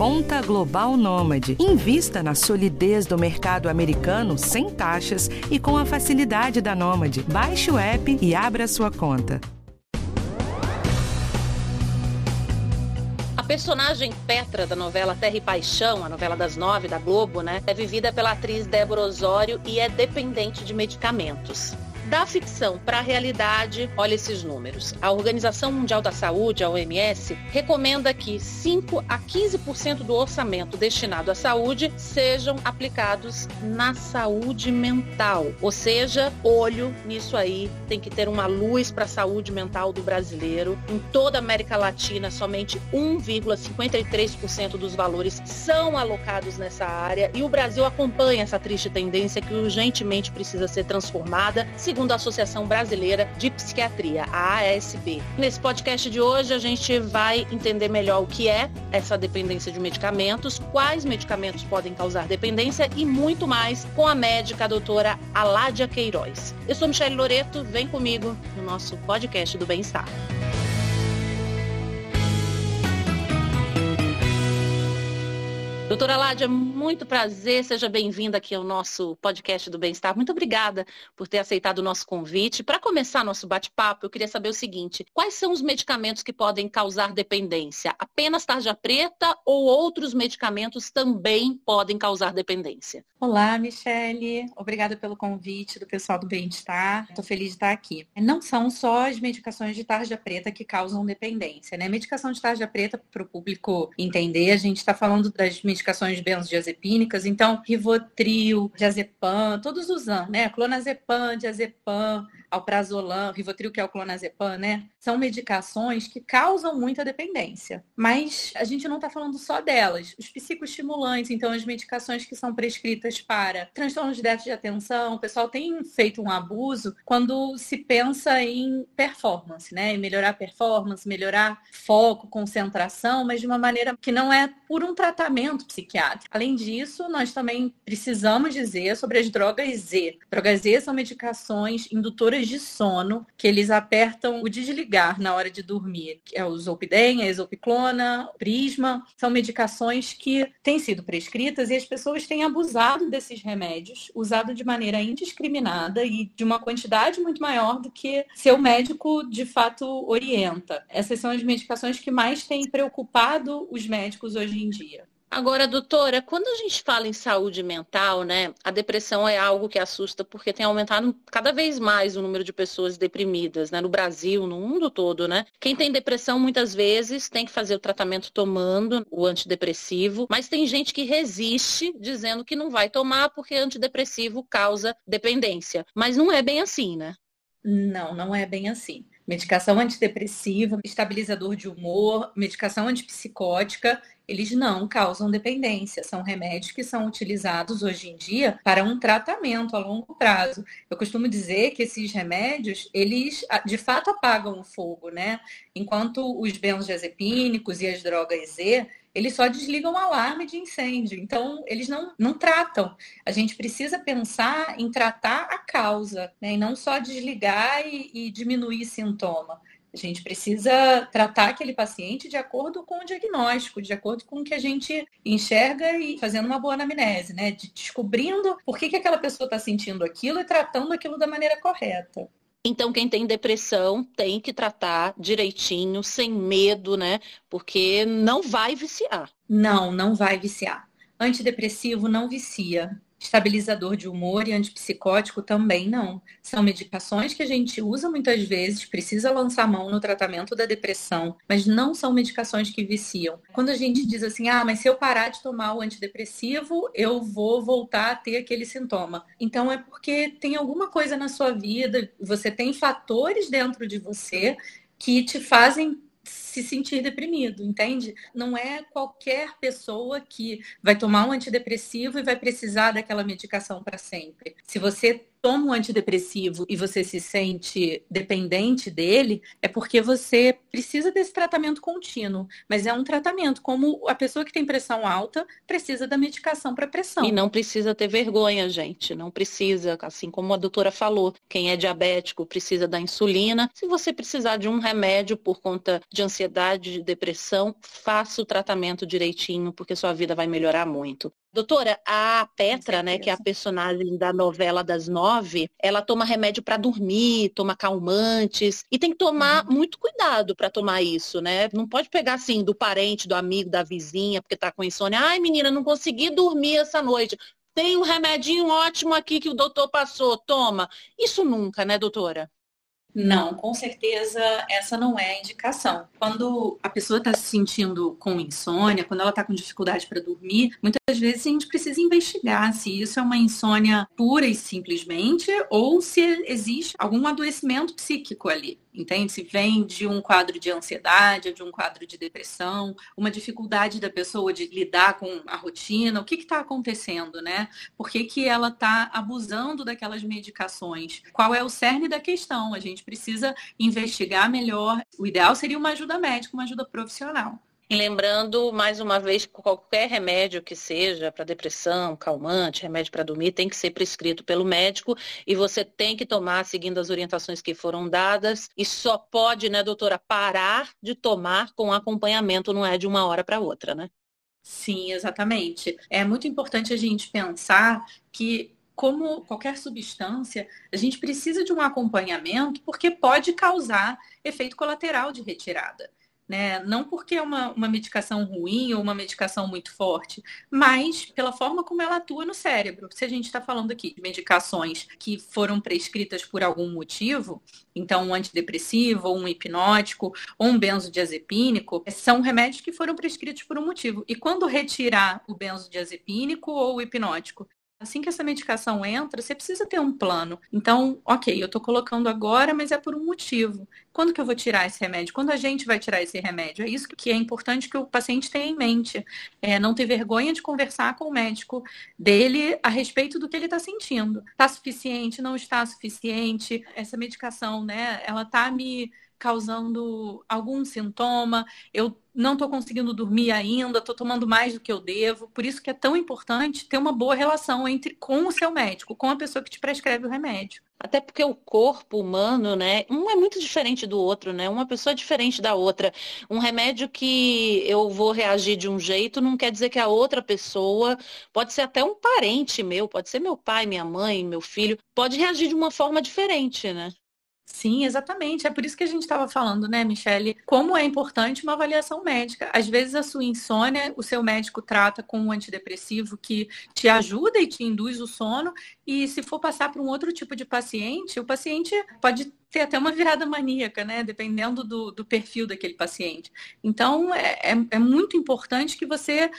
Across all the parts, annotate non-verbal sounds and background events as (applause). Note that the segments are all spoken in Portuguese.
Conta Global Nômade. Invista na solidez do mercado americano sem taxas e com a facilidade da Nômade. Baixe o app e abra sua conta. A personagem Petra da novela Terra e Paixão, a novela das nove da Globo, né, é vivida pela atriz Débora Osório e é dependente de medicamentos. Da ficção para a realidade, olha esses números. A Organização Mundial da Saúde, a OMS, recomenda que 5 a 15% do orçamento destinado à saúde sejam aplicados na saúde mental. Ou seja, olho nisso aí, tem que ter uma luz para a saúde mental do brasileiro. Em toda a América Latina, somente 1,53% dos valores são alocados nessa área e o Brasil acompanha essa triste tendência que urgentemente precisa ser transformada. Segundo segundo a Associação Brasileira de Psiquiatria, a ASB. Nesse podcast de hoje, a gente vai entender melhor o que é essa dependência de medicamentos, quais medicamentos podem causar dependência e muito mais com a médica a doutora Aládia Queiroz. Eu sou Michelle Loreto, vem comigo no nosso podcast do bem-estar. Doutora Ládia, muito prazer, seja bem-vinda aqui ao nosso podcast do Bem-Estar. Muito obrigada por ter aceitado o nosso convite. Para começar nosso bate-papo, eu queria saber o seguinte: quais são os medicamentos que podem causar dependência? Apenas tarja preta ou outros medicamentos também podem causar dependência? Olá, Michele. Obrigada pelo convite do pessoal do Bem-Estar. Estou feliz de estar aqui. Não são só as medicações de tarja preta que causam dependência, né? Medicação de tarja preta, para o público entender, a gente está falando das medicações medicações benzodiazepínicas, então Rivotril, Diazepam, todos usando, né? Clonazepam, Diazepam, alprazolam, Rivotril, que é o clonazepam, né? São medicações que causam muita dependência. Mas a gente não está falando só delas. Os psicoestimulantes, então as medicações que são prescritas para transtornos de déficit de atenção, o pessoal tem feito um abuso quando se pensa em performance, né? Em melhorar performance, melhorar foco, concentração, mas de uma maneira que não é por um tratamento psiquiátrico. Além disso, nós também precisamos dizer sobre as drogas Z. Drogas Z são medicações indutoras de sono que eles apertam o desligar na hora de dormir. É o Zolpidem, a Exopiclona, Prisma. São medicações que têm sido prescritas e as pessoas têm abusado desses remédios, usado de maneira indiscriminada e de uma quantidade muito maior do que seu médico de fato orienta. Essas são as medicações que mais têm preocupado os médicos hoje em dia. Agora, doutora, quando a gente fala em saúde mental, né, a depressão é algo que assusta porque tem aumentado cada vez mais o número de pessoas deprimidas, né, no Brasil, no mundo todo, né? Quem tem depressão muitas vezes tem que fazer o tratamento tomando o antidepressivo, mas tem gente que resiste dizendo que não vai tomar porque antidepressivo causa dependência. Mas não é bem assim, né? Não, não é bem assim medicação antidepressiva, estabilizador de humor, medicação antipsicótica, eles não causam dependência. São remédios que são utilizados hoje em dia para um tratamento a longo prazo. Eu costumo dizer que esses remédios, eles de fato apagam o fogo, né? Enquanto os benzodiazepínicos e as drogas Z, eles só desligam o alarme de incêndio. Então, eles não, não tratam. A gente precisa pensar em tratar a causa, né? e não só desligar e, e diminuir sintoma. A gente precisa tratar aquele paciente de acordo com o diagnóstico, de acordo com o que a gente enxerga e fazendo uma boa anamnese, né? De descobrindo por que, que aquela pessoa está sentindo aquilo e tratando aquilo da maneira correta. Então, quem tem depressão tem que tratar direitinho, sem medo, né? Porque não vai viciar. Não, não vai viciar. Antidepressivo não vicia. Estabilizador de humor e antipsicótico também não. São medicações que a gente usa muitas vezes, precisa lançar mão no tratamento da depressão, mas não são medicações que viciam. Quando a gente diz assim, ah, mas se eu parar de tomar o antidepressivo, eu vou voltar a ter aquele sintoma. Então é porque tem alguma coisa na sua vida, você tem fatores dentro de você que te fazem se sentir deprimido, entende? Não é qualquer pessoa que vai tomar um antidepressivo e vai precisar daquela medicação para sempre. Se você toma um antidepressivo e você se sente dependente dele, é porque você precisa desse tratamento contínuo. Mas é um tratamento, como a pessoa que tem pressão alta precisa da medicação para pressão. E não precisa ter vergonha, gente. Não precisa, assim como a doutora falou, quem é diabético precisa da insulina. Se você precisar de um remédio por conta de ansiedade, de depressão, faça o tratamento direitinho, porque sua vida vai melhorar muito. Doutora, a Petra, né, que é a personagem da novela das nove, ela toma remédio para dormir, toma calmantes e tem que tomar uhum. muito cuidado para tomar isso, né? Não pode pegar assim do parente, do amigo, da vizinha, porque tá com insônia. Ai, menina, não consegui dormir essa noite. Tem um remedinho ótimo aqui que o doutor passou, toma. Isso nunca, né, doutora? Não, com certeza essa não é a indicação. Quando a pessoa está se sentindo com insônia, quando ela está com dificuldade para dormir, muitas vezes a gente precisa investigar se isso é uma insônia pura e simplesmente ou se existe algum adoecimento psíquico ali entende? Se vem de um quadro de ansiedade, de um quadro de depressão, uma dificuldade da pessoa de lidar com a rotina, o que está acontecendo, né? Por que, que ela está abusando daquelas medicações? Qual é o cerne da questão? A gente precisa investigar melhor. O ideal seria uma ajuda médica, uma ajuda profissional. E lembrando, mais uma vez, que qualquer remédio que seja para depressão, calmante, remédio para dormir, tem que ser prescrito pelo médico e você tem que tomar seguindo as orientações que foram dadas e só pode, né, doutora, parar de tomar com acompanhamento, não é de uma hora para outra, né? Sim, exatamente. É muito importante a gente pensar que como qualquer substância, a gente precisa de um acompanhamento porque pode causar efeito colateral de retirada né? Não porque é uma, uma medicação ruim ou uma medicação muito forte, mas pela forma como ela atua no cérebro. Se a gente está falando aqui de medicações que foram prescritas por algum motivo, então um antidepressivo, ou um hipnótico, ou um benzodiazepínico, são remédios que foram prescritos por um motivo. E quando retirar o benzodiazepínico ou o hipnótico, Assim que essa medicação entra, você precisa ter um plano. Então, ok, eu estou colocando agora, mas é por um motivo. Quando que eu vou tirar esse remédio? Quando a gente vai tirar esse remédio? É isso que é importante que o paciente tenha em mente. É, não ter vergonha de conversar com o médico dele a respeito do que ele está sentindo. Está suficiente? Não está suficiente? Essa medicação, né? Ela está me causando algum sintoma, eu não estou conseguindo dormir ainda, estou tomando mais do que eu devo. Por isso que é tão importante ter uma boa relação entre com o seu médico, com a pessoa que te prescreve o remédio. Até porque o corpo humano, né, um é muito diferente do outro, né? Uma pessoa é diferente da outra. Um remédio que eu vou reagir de um jeito não quer dizer que a outra pessoa, pode ser até um parente meu, pode ser meu pai, minha mãe, meu filho, pode reagir de uma forma diferente, né? Sim, exatamente. É por isso que a gente estava falando, né, Michele? Como é importante uma avaliação médica. Às vezes a sua insônia, o seu médico trata com um antidepressivo que te ajuda e te induz o sono, e se for passar para um outro tipo de paciente, o paciente pode ter até uma virada maníaca, né? Dependendo do, do perfil daquele paciente. Então, é, é, é muito importante que você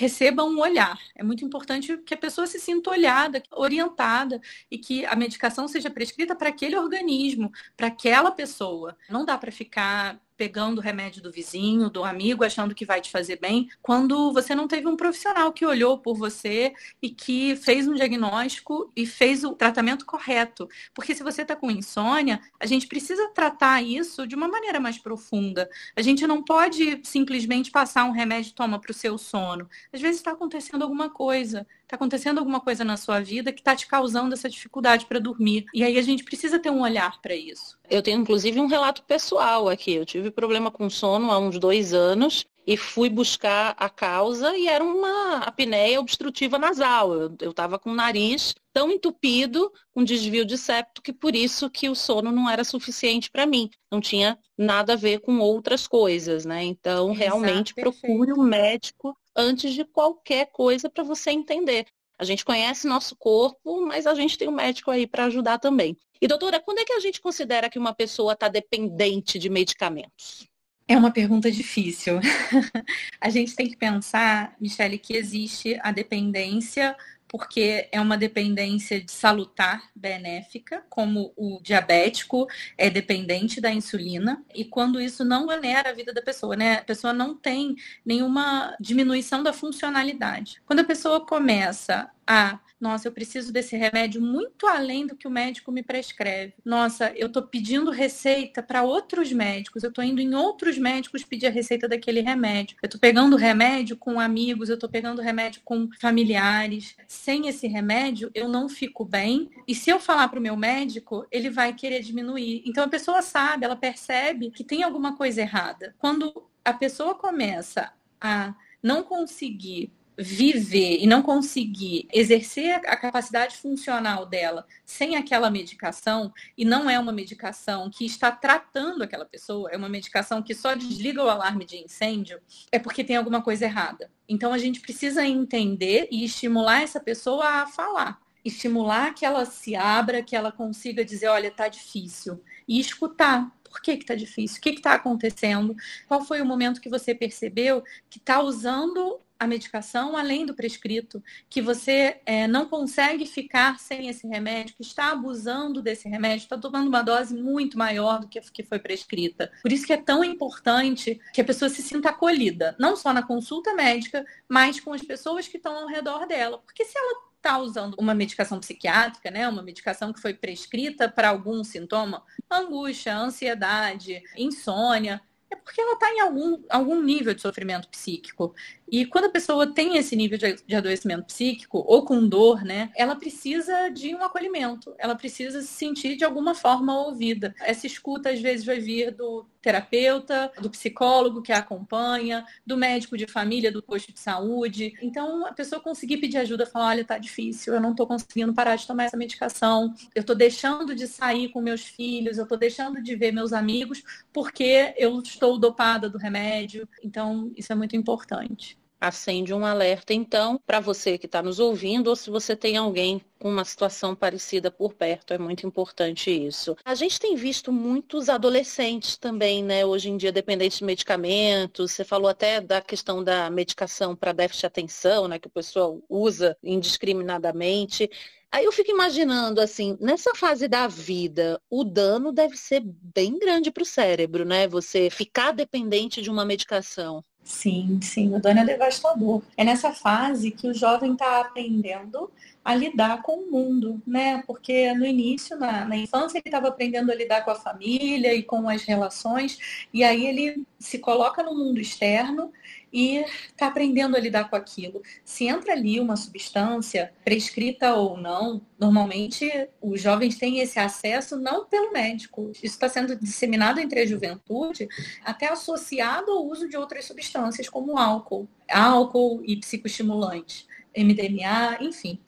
receba um olhar. É muito importante que a pessoa se sinta olhada, orientada e que a medicação seja prescrita para aquele organismo, para aquela pessoa. Não dá para ficar pegando o remédio do vizinho, do amigo, achando que vai te fazer bem, quando você não teve um profissional que olhou por você e que fez um diagnóstico e fez o tratamento correto. Porque se você está com insônia, a gente precisa tratar isso de uma maneira mais profunda. A gente não pode simplesmente passar um remédio toma para o seu sono. Às vezes está acontecendo alguma coisa está acontecendo alguma coisa na sua vida que está te causando essa dificuldade para dormir. E aí a gente precisa ter um olhar para isso. Eu tenho inclusive um relato pessoal aqui. Eu tive problema com sono há uns dois anos e fui buscar a causa e era uma apneia obstrutiva nasal. Eu estava com o nariz tão entupido, com desvio de septo, que por isso que o sono não era suficiente para mim. Não tinha nada a ver com outras coisas, né? Então, Exato, realmente perfeito. procure um médico antes de qualquer coisa para você entender. A gente conhece nosso corpo, mas a gente tem um médico aí para ajudar também. E doutora, quando é que a gente considera que uma pessoa está dependente de medicamentos? É uma pergunta difícil. (laughs) a gente tem que pensar, Michele, que existe a dependência porque é uma dependência de salutar benéfica, como o diabético é dependente da insulina, e quando isso não onera a vida da pessoa, né? A pessoa não tem nenhuma diminuição da funcionalidade. Quando a pessoa começa a Nossa, eu preciso desse remédio muito além do que o médico me prescreve. Nossa, eu estou pedindo receita para outros médicos, eu estou indo em outros médicos pedir a receita daquele remédio. Eu estou pegando remédio com amigos, eu estou pegando remédio com familiares. Sem esse remédio, eu não fico bem. E se eu falar para o meu médico, ele vai querer diminuir. Então a pessoa sabe, ela percebe que tem alguma coisa errada. Quando a pessoa começa a não conseguir viver e não conseguir exercer a capacidade funcional dela sem aquela medicação, e não é uma medicação que está tratando aquela pessoa, é uma medicação que só desliga o alarme de incêndio, é porque tem alguma coisa errada. Então a gente precisa entender e estimular essa pessoa a falar. Estimular que ela se abra, que ela consiga dizer, olha, tá difícil. E escutar, por que está difícil? O que está acontecendo? Qual foi o momento que você percebeu que está usando a medicação além do prescrito, que você é, não consegue ficar sem esse remédio, que está abusando desse remédio, está tomando uma dose muito maior do que, que foi prescrita. Por isso que é tão importante que a pessoa se sinta acolhida, não só na consulta médica, mas com as pessoas que estão ao redor dela. Porque se ela está usando uma medicação psiquiátrica, né, uma medicação que foi prescrita para algum sintoma, angústia, ansiedade, insônia, é porque ela está em algum, algum nível de sofrimento psíquico. E quando a pessoa tem esse nível de, de adoecimento psíquico ou com dor, né, ela precisa de um acolhimento, ela precisa se sentir de alguma forma ouvida. Essa escuta às vezes vai vir do terapeuta, do psicólogo que a acompanha, do médico de família, do posto de saúde. Então, a pessoa conseguir pedir ajuda, falar, olha, tá difícil, eu não tô conseguindo parar de tomar essa medicação, eu tô deixando de sair com meus filhos, eu tô deixando de ver meus amigos porque eu estou dopada do remédio. Então, isso é muito importante acende um alerta, então, para você que está nos ouvindo, ou se você tem alguém com uma situação parecida por perto, é muito importante isso. A gente tem visto muitos adolescentes também, né, hoje em dia, dependentes de medicamentos. Você falou até da questão da medicação para déficit de atenção, né, que o pessoal usa indiscriminadamente. Aí eu fico imaginando, assim, nessa fase da vida, o dano deve ser bem grande para o cérebro, né? Você ficar dependente de uma medicação. Sim, sim, o dano é devastador. É nessa fase que o jovem está aprendendo a lidar com o mundo, né? Porque no início, na, na infância, ele estava aprendendo a lidar com a família e com as relações, e aí ele se coloca no mundo externo e está aprendendo a lidar com aquilo. Se entra ali uma substância, prescrita ou não, normalmente os jovens têm esse acesso não pelo médico. Isso está sendo disseminado entre a juventude, até associado ao uso de outras substâncias, como álcool, álcool e psicoestimulantes. MDMA, enfim.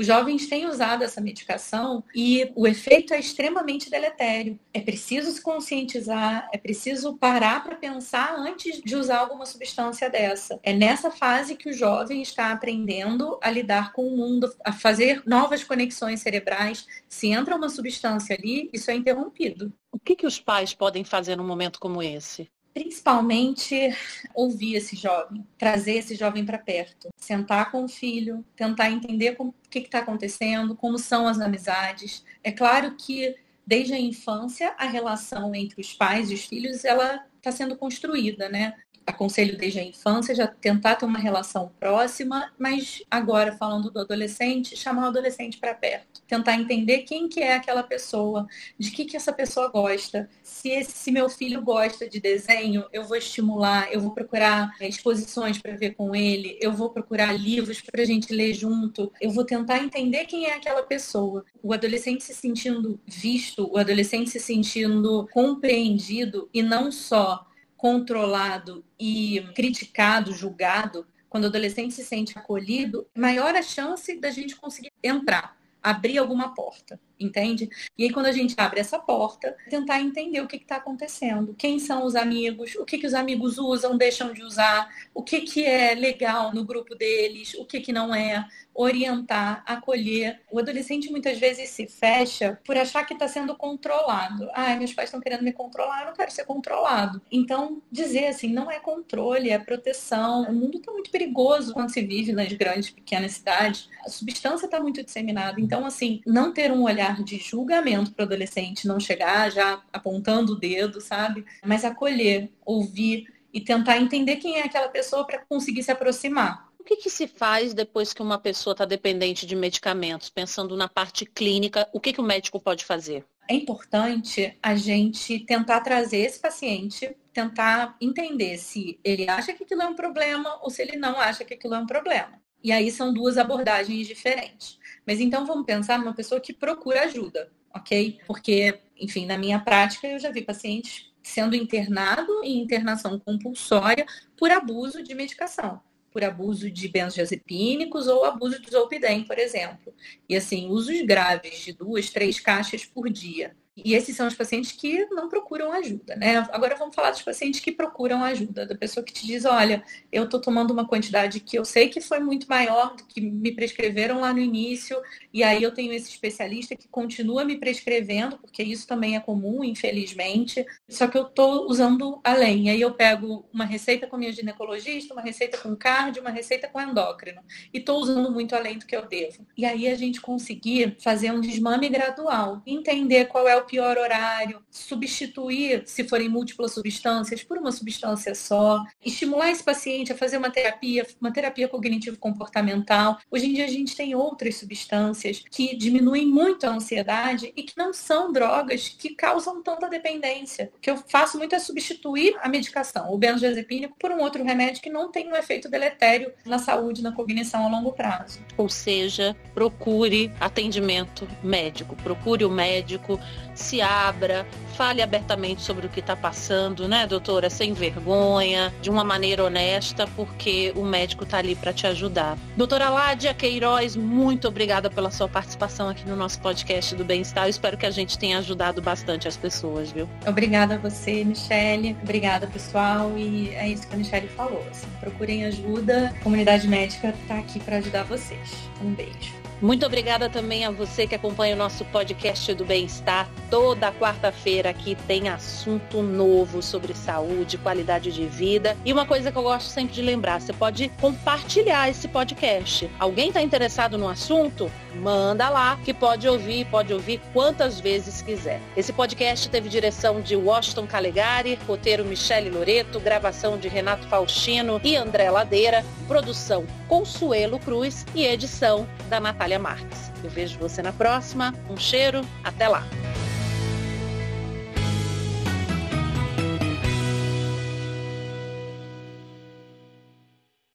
Os jovens têm usado essa medicação e o efeito é extremamente deletério. É preciso se conscientizar, é preciso parar para pensar antes de usar alguma substância dessa. É nessa fase que o jovem está aprendendo a lidar com o mundo, a fazer novas conexões cerebrais. Se entra uma substância ali, isso é interrompido. O que, que os pais podem fazer num momento como esse? Principalmente ouvir esse jovem, trazer esse jovem para perto, sentar com o filho, tentar entender o que está acontecendo, como são as amizades. É claro que desde a infância a relação entre os pais e os filhos ela está sendo construída, né? Aconselho desde a infância já tentar ter uma relação próxima, mas agora falando do adolescente, chamar o adolescente para perto, tentar entender quem que é aquela pessoa, de que que essa pessoa gosta. Se esse se meu filho gosta de desenho, eu vou estimular, eu vou procurar exposições para ver com ele, eu vou procurar livros para a gente ler junto, eu vou tentar entender quem é aquela pessoa. O adolescente se sentindo visto, o adolescente se sentindo compreendido e não só controlado e criticado, julgado, quando o adolescente se sente acolhido, maior a chance da gente conseguir entrar, abrir alguma porta entende? E aí, quando a gente abre essa porta, tentar entender o que está acontecendo. Quem são os amigos, o que, que os amigos usam, deixam de usar, o que, que é legal no grupo deles, o que, que não é, orientar, acolher. O adolescente muitas vezes se fecha por achar que está sendo controlado. Ah, meus pais estão querendo me controlar, eu não quero ser controlado. Então, dizer assim, não é controle, é proteção. O mundo está muito perigoso quando se vive nas grandes, pequenas cidades. A substância está muito disseminada. Então, assim, não ter um olhar olhar de julgamento para o adolescente, não chegar já apontando o dedo, sabe? Mas acolher, ouvir e tentar entender quem é aquela pessoa para conseguir se aproximar que, que se faz depois que uma pessoa está dependente de medicamentos? Pensando na parte clínica, o que, que o médico pode fazer? É importante a gente tentar trazer esse paciente, tentar entender se ele acha que aquilo é um problema ou se ele não acha que aquilo é um problema. E aí são duas abordagens diferentes. Mas então vamos pensar numa pessoa que procura ajuda, ok? Porque, enfim, na minha prática eu já vi pacientes sendo internado em internação compulsória por abuso de medicação por abuso de benzodiazepínicos ou abuso de zolpidem, por exemplo. E assim, usos graves de duas, três caixas por dia. E esses são os pacientes que não procuram ajuda, né? Agora vamos falar dos pacientes que procuram ajuda, da pessoa que te diz, olha, eu estou tomando uma quantidade que eu sei que foi muito maior do que me prescreveram lá no início, e aí eu tenho esse especialista que continua me prescrevendo, porque isso também é comum, infelizmente, só que eu estou usando além. E aí eu pego uma receita com minha ginecologista, uma receita com cardio, uma receita com endócrino, e estou usando muito além do que eu devo. E aí a gente conseguir fazer um desmame gradual, entender qual é o pior horário, substituir, se forem múltiplas substâncias, por uma substância só, estimular esse paciente a fazer uma terapia, uma terapia cognitivo-comportamental. Hoje em dia a gente tem outras substâncias que diminuem muito a ansiedade e que não são drogas que causam tanta dependência. O que eu faço muito é substituir a medicação, o benzodiazepínico, por um outro remédio que não tem um efeito deletério na saúde, na cognição a longo prazo. Ou seja, procure atendimento médico, procure o médico, se abra, fale abertamente sobre o que está passando, né, doutora? Sem vergonha, de uma maneira honesta, porque o médico está ali para te ajudar. Doutora Ládia Queiroz, muito obrigada pela sua participação aqui no nosso podcast do Bem-Estar. espero que a gente tenha ajudado bastante as pessoas, viu? Obrigada a você, Michele. Obrigada, pessoal. E é isso que a Michele falou. Assim, procurem ajuda. A comunidade médica está aqui para ajudar vocês. Um beijo. Muito obrigada também a você que acompanha o nosso podcast do Bem-Estar. Toda quarta-feira aqui tem assunto novo sobre saúde, qualidade de vida. E uma coisa que eu gosto sempre de lembrar: você pode compartilhar esse podcast. Alguém está interessado no assunto? Manda lá que pode ouvir, pode ouvir quantas vezes quiser. Esse podcast teve direção de Washington Calegari, roteiro Michele Loreto, gravação de Renato Faustino e André Ladeira, produção Consuelo Cruz e edição da Natália Marques. Eu vejo você na próxima. Um cheiro, até lá!